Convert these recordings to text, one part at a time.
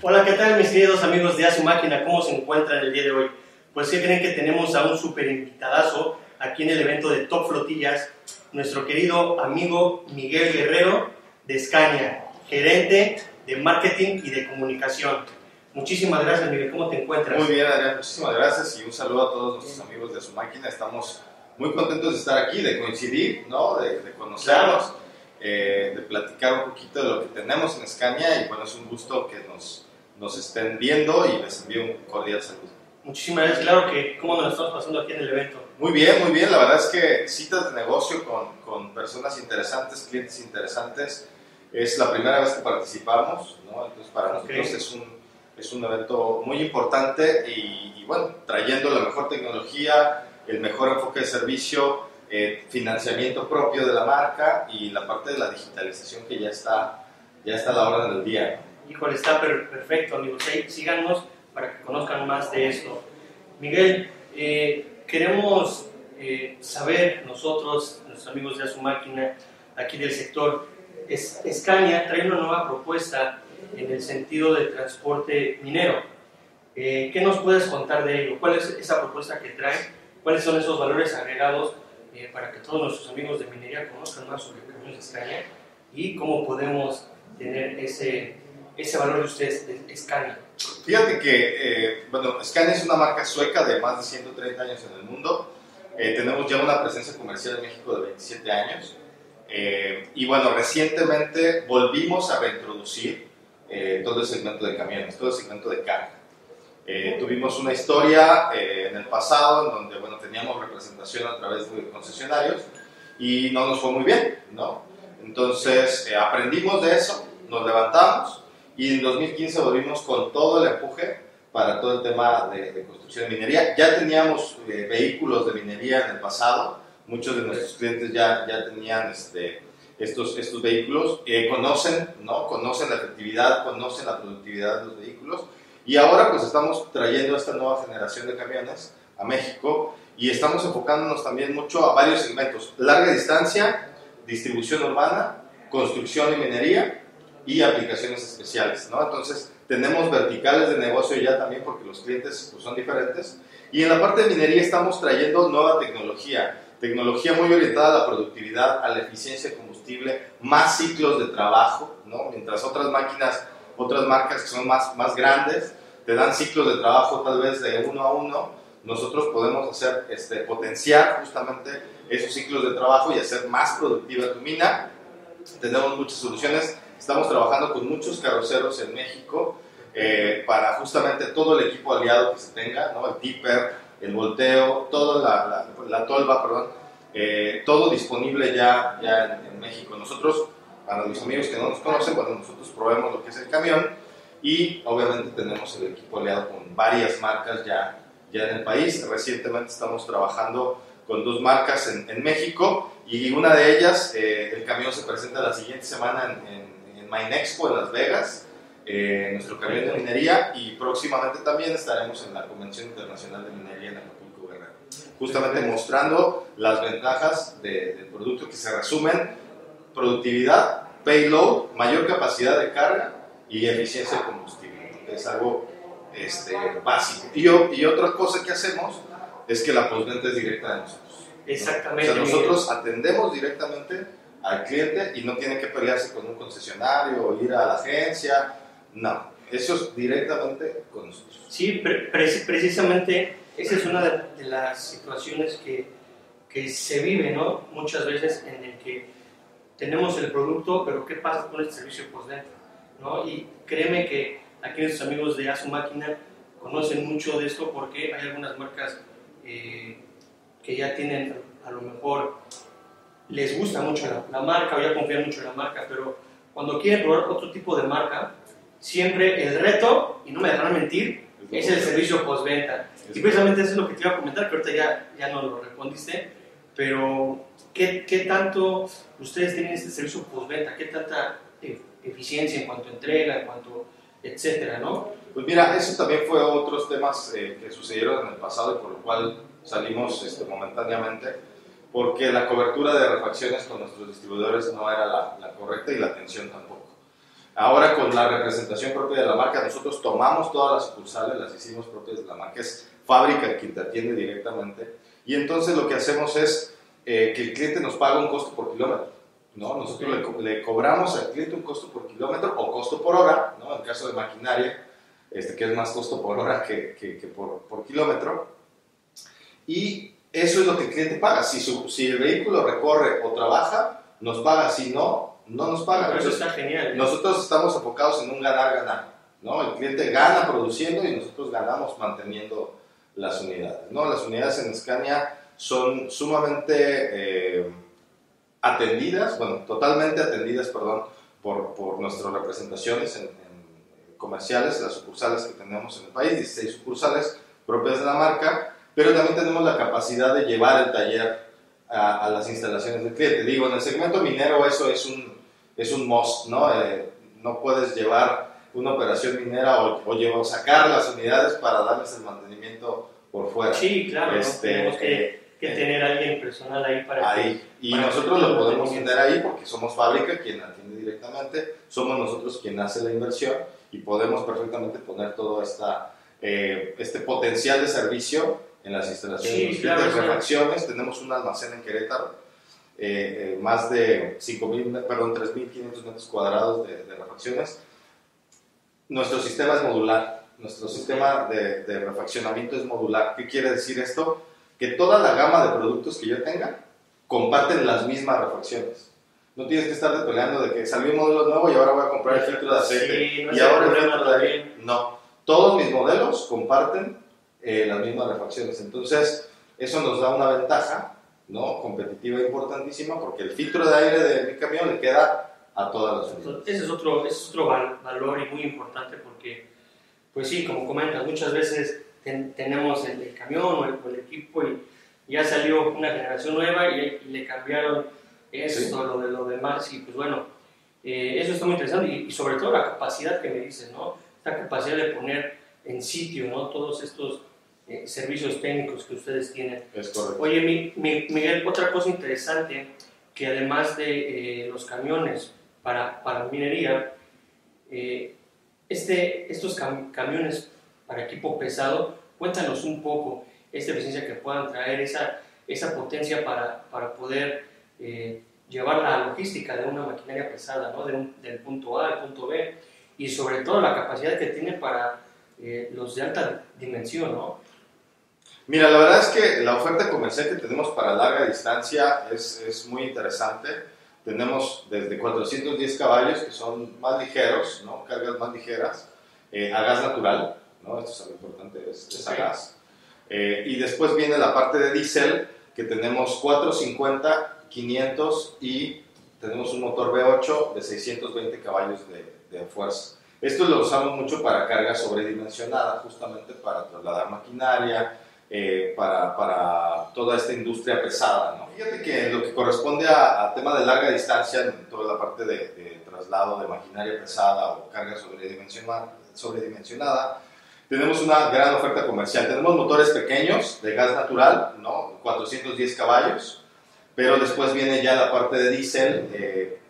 Hola, ¿qué tal mis queridos amigos de Asu Máquina? ¿Cómo se encuentran el día de hoy? Pues sí creen que tenemos a un super invitadazo aquí en el evento de Top Flotillas, nuestro querido amigo Miguel Guerrero de Scania, gerente de marketing y de comunicación. Muchísimas gracias, Miguel. ¿Cómo te encuentras? Muy bien, Adrián. Muchísimas gracias y un saludo a todos nuestros amigos de su máquina. Estamos muy contentos de estar aquí, de coincidir, ¿no? de, de conocernos, eh, de platicar un poquito de lo que tenemos en Scania y bueno, es un gusto que nos, nos estén viendo y les envío un cordial saludo. Muchísimas gracias. Claro que, ¿cómo nos lo estamos pasando aquí en el evento? Muy bien, muy bien. La verdad es que citas de negocio con, con personas interesantes, clientes interesantes. Es la primera vez que participamos, ¿no? Entonces para nosotros Ok. es, un, es un evento muy importante y, y, bueno, trayendo la mejor tecnología, el mejor enfoque de servicio, eh, financiamiento propio de la marca y la parte de la digitalización que ya está, ya está a la hora del día. Híjole, está per- perfecto, amigos. Sí, síganos para que conozcan más de esto. Miguel, eh, queremos eh, saber nosotros, nuestros amigos de su máquina, aquí del sector, es, Scania trae una nueva propuesta en el sentido de transporte minero. Eh, ¿Qué nos puedes contar de ello? ¿Cuál es esa propuesta que trae? ¿Cuáles son esos valores agregados eh, para que todos nuestros amigos de minería conozcan más sobre camiones Scania y cómo podemos tener ese, ese valor de ustedes, de Scania? Fíjate que, eh, bueno, Scania es una marca sueca de más de 130 años en el mundo. Eh, tenemos ya una presencia comercial en México de 27 años. Eh, y bueno, recientemente volvimos a reintroducir eh, todo el segmento de camiones, todo el segmento de carga. Eh, tuvimos una historia eh, en el pasado en donde, bueno, teníamos representación a través de concesionarios y no nos fue muy bien, ¿no? Entonces, eh, aprendimos de eso, nos levantamos y en 2015 volvimos con todo el empuje para todo el tema de, de construcción de minería. Ya teníamos eh, vehículos de minería en el pasado, muchos de nuestros clientes ya, ya tenían este, estos, estos vehículos, eh, conocen, ¿no? conocen la efectividad, conocen la productividad de los vehículos y ahora pues estamos trayendo esta nueva generación de camiones a México y estamos enfocándonos también mucho a varios segmentos, larga distancia, distribución urbana, construcción y minería y aplicaciones especiales, ¿no? Entonces, tenemos verticales de negocio ya también porque los clientes pues, son diferentes. Y en la parte de minería estamos trayendo nueva tecnología, tecnología muy orientada a la productividad, a la eficiencia de combustible, más ciclos de trabajo, ¿no? Mientras otras máquinas, otras marcas que son más, más grandes, te dan ciclos de trabajo tal vez de uno a uno, nosotros podemos hacer, este, potenciar justamente esos ciclos de trabajo y hacer más productiva tu mina. Tenemos muchas soluciones Estamos trabajando con muchos carroceros en México eh, para justamente todo el equipo aliado que se tenga, ¿no? el tipper, el volteo, toda la, la, la tolva, perdón, eh, todo disponible ya, ya en, en, México. Nosotros, para los amigos que no nos conocen, bueno, nosotros probemos lo que es el camión y obviamente tenemos el equipo aliado con varias marcas ya, ya en el país. Recientemente estamos trabajando con dos marcas en, en México y una de ellas, eh, el camión se presenta la siguiente semana en, en Minexpo en Las Vegas, eh, nuestro camión de minería, y próximamente también estaremos en la Convención Internacional de Minería en Acapulco Guerrero, justamente mostrando las ventajas de, del producto que se resumen, productividad, payload, mayor capacidad de carga y eficiencia de combustible. Es algo este, básico. Y, y, otra cosa que hacemos es que la postventa es directa de nosotros. Exactamente. O sea, nosotros atendemos directamente al cliente y no tiene que pelearse con un concesionario o ir a la agencia. No, eso es directamente con nosotros. Sí, pre pre precisamente esa es una de, de las situaciones que, que, se vive, ¿no? Muchas veces en el que tenemos el producto, pero ¿qué pasa con el servicio postventa? ¿no? Y créeme que aquí nuestros amigos de Asu Máquina conocen mucho de esto porque hay algunas marcas eh, que ya tienen a lo mejor les gusta mucho la, la, marca o ya confían mucho en la marca, pero cuando quieren probar otro tipo de marca, siempre el reto, y no me dejarán mentir, es, el servicio postventa. Y precisamente eso es lo que te iba a comentar, que ahorita ya, ya no lo respondiste, pero ¿qué, ¿qué, tanto ustedes tienen este servicio postventa? ¿Qué tanta eficiencia en cuanto a entrega, en cuanto etcétera, ¿no? Pues mira, eso también fue otros temas eh, que sucedieron en el pasado y por lo cual salimos este, momentáneamente, porque la cobertura de refacciones con nuestros distribuidores no era la, la correcta y la atención tampoco. Ahora con la representación propia de la marca, nosotros tomamos todas las sucursales, las hicimos propias de la marca, es fábrica quien te atiende directamente y entonces lo que hacemos es eh, que el cliente nos paga un costo por kilómetro. ¿no? Nosotros le, le, cobramos al cliente un costo por kilómetro o costo por hora, ¿no? en el caso de maquinaria, este, que es más costo por hora que, que, que por, por, kilómetro. Y eso es lo que el cliente paga. Si, su, si el vehículo recorre o trabaja, nos paga. Si no, no nos paga. Pero eso está genial. ¿eh? Nosotros estamos enfocados en un ganar-ganar. ¿no? El cliente gana produciendo y nosotros ganamos manteniendo las unidades. ¿no? Las unidades en Scania son sumamente eh, atendidas, bueno, totalmente atendidas, perdón, por, por nuestras representaciones en, en, comerciales, las sucursales que tenemos en el país, 16 sucursales propias de la marca, pero también tenemos la capacidad de llevar el taller a, a las instalaciones del cliente. Digo, en el segmento minero eso es un, es un must, ¿no? Eh, no puedes llevar una operación minera o, o, llevar, sacar las unidades para darles el mantenimiento por fuera. Sí, claro, este, tenemos que, eh, que tener a alguien personal ahí para ahí. Que, y para nosotros lo podemos tener ahí porque somos fábrica quien atiende directamente, somos nosotros quien hace la inversión y podemos perfectamente poner todo esta, eh, este potencial de servicio en las instalaciones sí, claro, de refacciones. Tenemos un almacén en Querétaro, eh, eh, más de 5.000, perdón, 3.500 metros cuadrados de, de refacciones. Nuestro sistema es modular, nuestro sistema de, de, refaccionamiento es modular. ¿Qué quiere decir esto? Que toda la gama de productos que yo tenga comparten las mismas refacciones. No tienes que estar peleando de que salió un modelo nuevo y ahora voy a comprar el filtro de aceite. Sí, no y ahora el filtro de aire. No, todos mis modelos comparten eh, las mismas refacciones. Entonces, eso nos da una ventaja ¿no? competitiva importantísima porque el filtro de aire de mi camión le queda a todas las unidades. Ese es otro, ese es otro valor y muy importante porque, pues sí, como comentas, muchas veces ten, tenemos el, el, camión o el, o el, equipo y ya salió una generación nueva y, y le cambiaron esto, sí. lo, de, lo demás y pues bueno, eh, eso está muy interesante y, y, sobre todo la capacidad que me dices, ¿no? Esta capacidad de poner en sitio, ¿no? Todos estos eh, servicios técnicos que ustedes tienen. Es correcto. Oye, mi, mi, Miguel, otra cosa interesante, que además de eh, los camiones para, para minería, eh, este, estos cam camiones para equipo pesado, cuéntanos un poco esta eficiencia que puedan traer, esa, esa potencia para, para poder eh, llevar la logística de una maquinaria pesada, ¿no? de un, del punto A al punto B, y sobre todo la capacidad que tiene para eh, los de alta dimensión, ¿no? Mira, la verdad es que la oferta comercial que tenemos para larga distancia es, es muy interesante. Tenemos desde 410 caballos, que son más ligeros, ¿no? cargas más ligeras, eh, a gas natural, ¿no? esto es algo importante, es, es a gas. Eh, y después viene la parte de diésel, que tenemos 450, 500 y tenemos un motor V8 de 620 caballos de, de fuerza. Esto lo usamos mucho para carga sobredimensionada, justamente para trasladar maquinaria, eh, para, para, toda esta industria pesada. ¿no? Fíjate que en lo que corresponde a, a, tema de larga distancia, en toda la parte de, de traslado de maquinaria pesada o carga sobredimensionada, sobredimensionada, tenemos una gran oferta comercial. Tenemos motores pequeños de gas natural, ¿no? 410 caballos, pero después viene ya la parte de diésel, eh,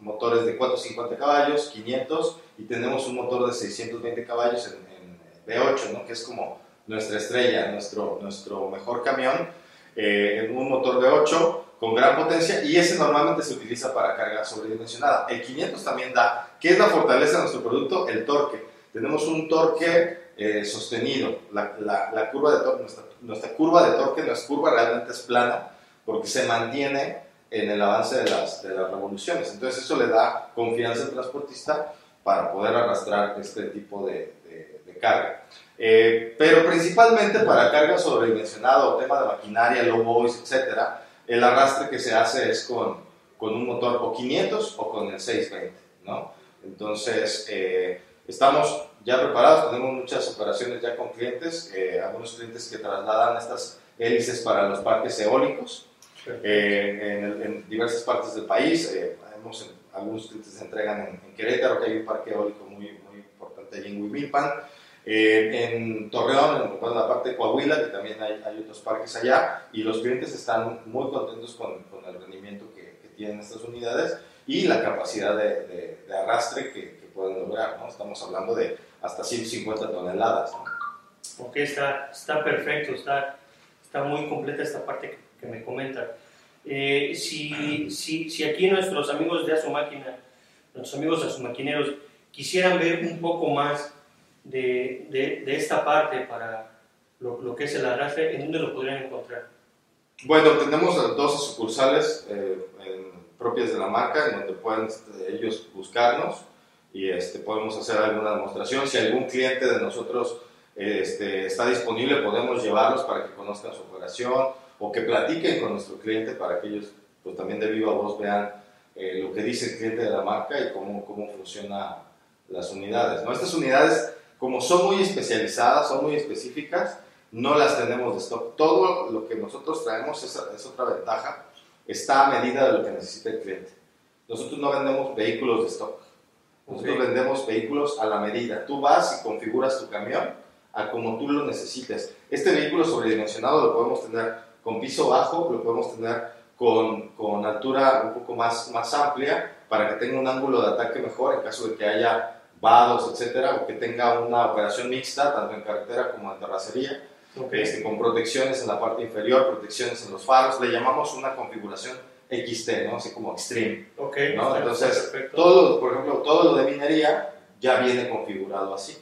motores de 450 caballos, 500, y tenemos un motor de 620 caballos en, en V8, ¿no? que es como nuestra estrella, nuestro, nuestro mejor camión, eh, un motor V8 con gran potencia y ese normalmente se utiliza para carga sobredimensionada. El 500 también da, ¿qué es la fortaleza de nuestro producto? El torque. Tenemos un torque eh, sostenido, la, la, la, curva de torque, nuestra, nuestra curva de torque no es curva, realmente es plana, porque se mantiene en el avance de las, de las revoluciones. Entonces eso le da confianza al transportista para poder arrastrar este tipo de, de, de carga. Eh, pero principalmente para carga sobredimensionada o tema de maquinaria, low voice, etc., el arrastre que se hace es con, con un motor o 500 o con el 620, ¿no? Entonces, eh, estamos ya preparados, tenemos muchas operaciones ya con clientes, eh, algunos clientes que trasladan estas hélices para los parques eólicos eh, en, en, diversas partes del país. hemos, algunos clientes se entregan en, en, Querétaro, que hay un parque eólico muy, muy taller en Huimilpan. Eh, en Torreón, en la parte de Coahuila, que también hay, hay, otros parques allá, y los clientes están muy contentos con, con el rendimiento que, que, tienen estas unidades y la capacidad de, de, arrastre que, que, pueden lograr. ¿no? Estamos hablando de hasta 150 toneladas. ¿no? Ok, está, está perfecto, está, está muy completa esta parte que, me comentan. Eh, si, si, si, aquí nuestros amigos de Asu Máquina, nuestros amigos de Maquineros, quisieran ver un poco más de, de, de esta parte para lo, lo, que es el arrastre, ¿en dónde lo podrían encontrar? Bueno, tenemos 12 sucursales eh, en, propias de la marca en donde pueden este, ellos buscarnos y este, podemos hacer alguna demostración. Si algún cliente de nosotros este, está disponible, podemos llevarlos para que conozcan su operación o que platiquen con nuestro cliente para que ellos pues, también de viva voz vean eh, lo que dice el cliente de la marca y cómo, cómo funcionan las unidades. ¿no? Estas unidades como son muy especializadas, son muy específicas, no las tenemos de stock. Todo lo que nosotros traemos es, es otra ventaja, está a medida de lo que necesita el cliente. Nosotros no vendemos vehículos de stock, nosotros okay. vendemos vehículos a la medida. Tú vas y configuras tu camión a como tú lo necesites. Este vehículo sobredimensionado lo podemos tener con piso bajo, lo podemos tener con, con altura un poco más, más amplia para que tenga un ángulo de ataque mejor en caso de que haya vados, etcétera, o que tenga una operación mixta, tanto en carretera como en terracería, okay. este, con protecciones en la parte inferior, protecciones en los faros, le llamamos una configuración XT, ¿no? Así como extreme. Okay, ¿no? Entonces, todo, por ejemplo, todo lo de minería ya viene configurado así,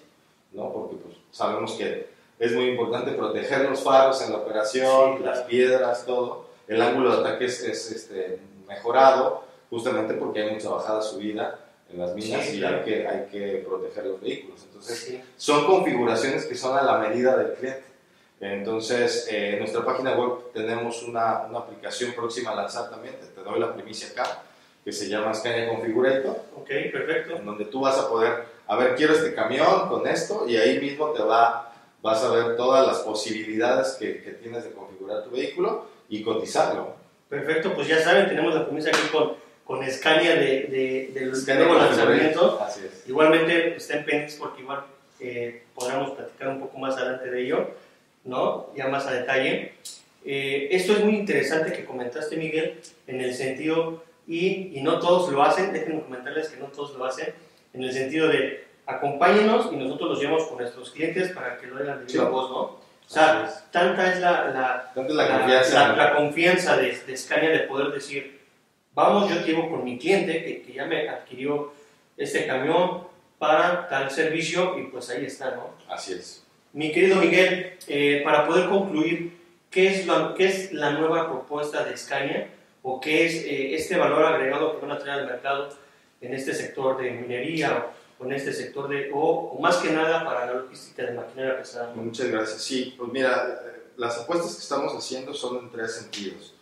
¿no? Porque pues, sabemos que es muy importante proteger los faros en la operación, sí, las piedras, todo. El ángulo de ataque es, es este, mejorado justamente porque hay mucha bajada subida en las minas sí, y claro. hay, que, hay que proteger los vehículos. Entonces, sí. son configuraciones que son a la medida del cliente. Entonces, eh, en nuestra página web tenemos una, una, aplicación próxima a lanzar también, te, te, doy la primicia acá, que se llama Scania Configurator. Ok, perfecto. En donde tú vas a poder, a ver, quiero este camión con esto, y ahí mismo te va, vas a ver todas las posibilidades que, que tienes de configurar tu vehículo y cotizarlo. Perfecto, pues ya saben, tenemos la primicia aquí con con Scania de, de, del nuevo lanzamiento. Igualmente estén pendientes porque igual eh, podremos platicar un poco más adelante de ello, ¿no? Ya más a detalle. Eh, esto es muy interesante que comentaste, Miguel, en el sentido, y, y, no todos lo hacen, déjenme comentarles que no todos lo hacen, en el sentido de acompáñenos y nosotros los llevamos con nuestros clientes para que lo hagan de viva sí. voz, ¿no? O sea, tanta es la, la, es la, confianza, la, la confianza de, de Scania de poder decir, vamos, yo llevo con mi cliente que, que, ya me adquirió este camión para tal servicio y pues ahí está, ¿no? Así es. Mi querido Miguel, eh, para poder concluir, ¿qué es, la, ¿qué es la nueva propuesta de Scania o qué es eh, este valor agregado que van a traer al mercado en este sector de minería o, en este sector de, o, o, más que nada para la logística de maquinaria pesada? Muchas gracias. Sí, pues mira, las apuestas que estamos haciendo son en tres sentidos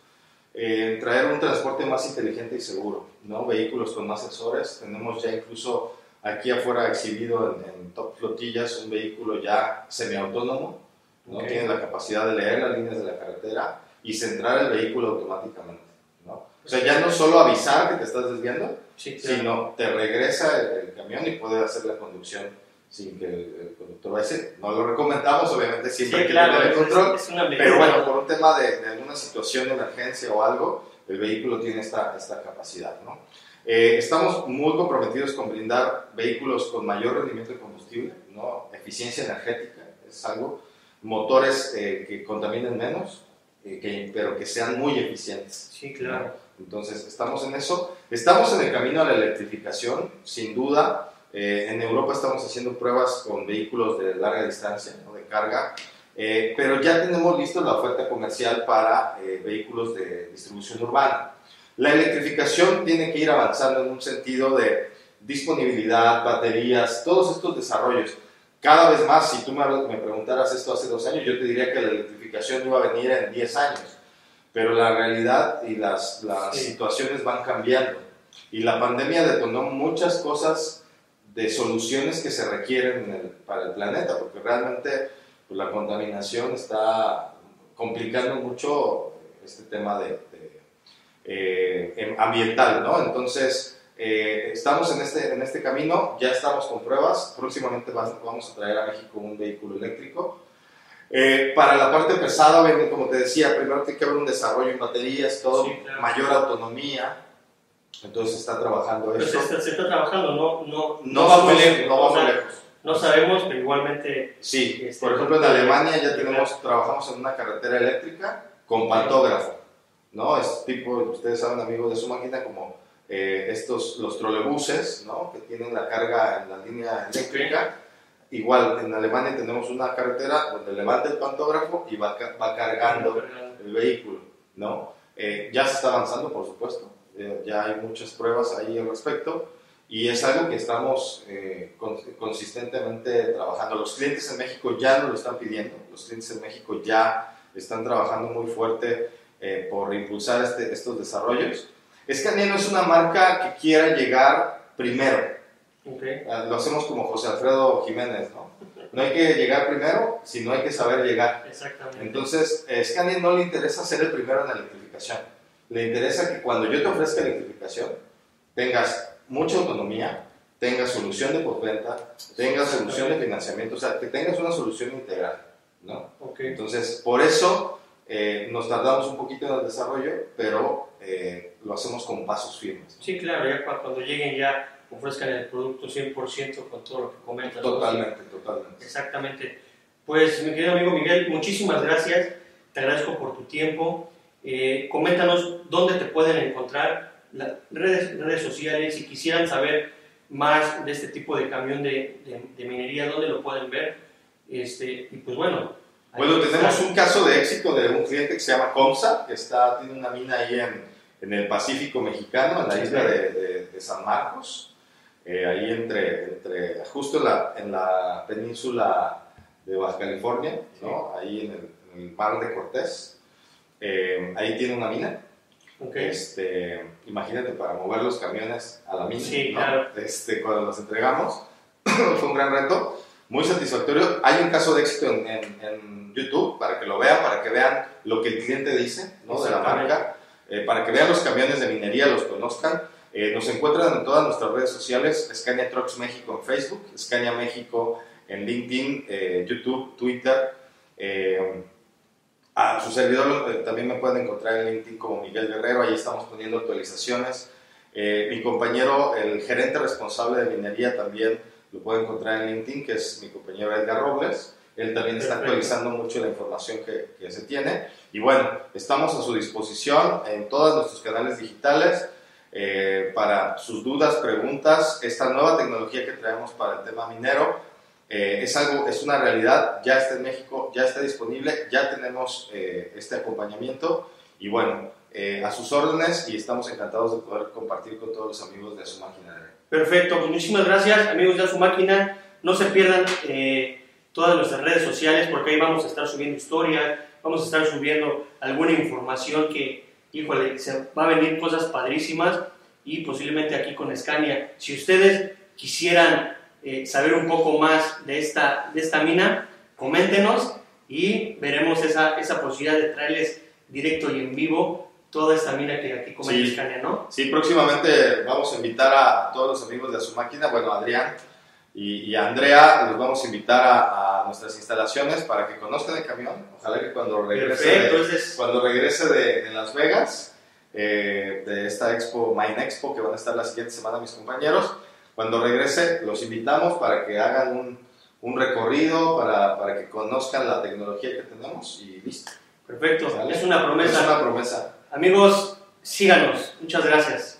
eh, traer un transporte más inteligente y seguro, ¿no? vehículos con más sensores. Tenemos ya incluso aquí afuera exhibido en, en Top Flotillas un vehículo ya semiautónomo, ¿no? Okay. tiene la capacidad de leer las líneas de la carretera y centrar el vehículo automáticamente. ¿no? O sea, ya no solo avisar que te estás desviando, sí, claro. sino te regresa el, el, camión y puede hacer la conducción sin que el, el conductor vaya a decir. No lo recomendamos, obviamente, siempre sí, hay que claro, tener el control, es, es pero bueno, por un tema de, de, alguna situación de emergencia o algo, el vehículo tiene esta, esta capacidad. ¿no? Eh, estamos muy comprometidos con brindar vehículos con mayor rendimiento de combustible, ¿no? eficiencia energética, es algo, motores eh, que contaminen menos, eh, que, pero que sean muy eficientes. Sí, claro. Entonces, estamos en eso. Estamos en el camino a la electrificación, sin duda. Eh, en Europa estamos haciendo pruebas con vehículos de larga distancia, ¿no? de carga, eh, pero ya tenemos listo la oferta comercial para eh, vehículos de distribución urbana. La electrificación tiene que ir avanzando en un sentido de disponibilidad, baterías, todos estos desarrollos. Cada vez más, si tú me, preguntaras esto hace dos años, yo te diría que la electrificación iba a venir en 10 años, pero la realidad y las, las sí. situaciones van cambiando. Y la pandemia detonó muchas cosas de soluciones que se requieren el, para el planeta, porque realmente pues, la contaminación está complicando mucho este tema de, de eh, ambiental, ¿no? Entonces, eh, estamos en este, en este camino, ya estamos con pruebas, próximamente vamos a traer a México un vehículo eléctrico. Eh, para la parte pesada, como te decía, primero tiene que haber un desarrollo en baterías, todo, mayor autonomía, entonces está trabajando eso. Se, se está, trabajando, no, no, no, va muy lejos. No, va lejos. no sabemos, pero igualmente... Sí, este, por ejemplo en Alemania ya tenemos, trabajamos en una carretera eléctrica con pantógrafo, ¿no? Es tipo, ustedes saben amigos de su máquina, como eh, estos, los trolebuses, ¿no? Que tienen la carga en la línea eléctrica. Igual, en Alemania tenemos una carretera donde levanta el pantógrafo y va, va cargando el vehículo, ¿no? Eh, ya se está avanzando, por supuesto, eh, ya hay muchas pruebas ahí al respecto y es algo que estamos eh, consistentemente trabajando. Los clientes en México ya nos lo están pidiendo, los clientes en México ya están trabajando muy fuerte eh, por impulsar este, estos desarrollos. Scania no es una marca que quiera llegar primero. Ah, lo hacemos como José Alfredo Jiménez, ¿no? No hay que llegar primero, sino hay que saber llegar. Exactamente. Entonces, Scania no le interesa ser el primero en la electrificación le interesa que cuando yo te ofrezca electrificación tengas mucha autonomía, tengas solución de postventa, tengas solución de financiamiento, o sea, que tengas una solución integral, ¿no? Entonces, por eso eh, nos tardamos un poquito en el desarrollo, pero eh, lo hacemos con pasos firmes. Sí, claro, ya cuando lleguen ya ofrezcan el producto 100% con todo lo que comentas. Totalmente, totalmente. Exactamente. Pues, mi querido amigo Miguel, muchísimas gracias. Te agradezco por tu tiempo. Eh, coméntanos dónde te pueden encontrar, las redes, redes sociales, si quisieran saber más de este tipo de camión de, de, minería, dónde lo pueden ver. Este, y pues bueno. Bueno, tenemos un caso de éxito de un cliente que se llama Comsa, que está, tiene una mina ahí en, en el Pacífico mexicano, en la isla de, de San Marcos, eh, ahí entre, entre justo en la, en la, península de Baja California, ¿no? ahí en el, en el mar de Cortés. Eh, ahí tiene una mina. Este, imagínate para mover los camiones a la mina. este, cuando los entregamos, fue un gran reto, muy satisfactorio. Hay un caso de éxito en, YouTube para que lo vean, para que vean lo que el cliente dice ¿no? de la marca, eh, para que vean los camiones de minería, los conozcan. Eh, nos encuentran en todas nuestras redes sociales, Scania Trucks México en Facebook, Scania México en LinkedIn, YouTube, Twitter. A su servidor eh, también me pueden encontrar en LinkedIn como Miguel Guerrero, ahí estamos poniendo actualizaciones. Eh, mi compañero, el gerente responsable de minería, también lo puede encontrar en LinkedIn, que es mi compañero Edgar Robles. Él también está actualizando mucho la información que, que, se tiene. Y bueno, estamos a su disposición en todos nuestros canales digitales eh, para sus dudas, preguntas, esta nueva tecnología que traemos para el tema minero eh, es algo, es una realidad, ya está en México, ya está disponible, ya tenemos eh, este acompañamiento y bueno, eh, a sus órdenes y estamos encantados de poder compartir con todos los amigos de su máquina. Perfecto, pues muchísimas gracias amigos de su máquina, no se pierdan todas nuestras redes sociales porque ahí vamos a estar subiendo historias, vamos a estar subiendo alguna información que, híjole, se va a venir cosas padrísimas y posiblemente aquí con Scania. Si ustedes quisieran eh, saber un poco más de esta, de esta mina, coméntenos y veremos esa, esa posibilidad de traerles directo y en vivo toda esta mina que aquí comenta sí, ¿no? Sí, próximamente vamos a invitar a todos los amigos de su máquina, bueno, Adrián y, a Andrea, los vamos a invitar a, nuestras instalaciones para que conozcan el camión. Ojalá que cuando regrese, de, cuando regrese de, Las Vegas, eh, de esta expo, Mine Expo, que van a estar la siguiente semana mis compañeros, cuando regrese, los invitamos para que hagan un, un recorrido, para, para, que conozcan la tecnología que tenemos y listo. Perfecto, es una promesa. Es una promesa. Amigos, síganos. Muchas gracias.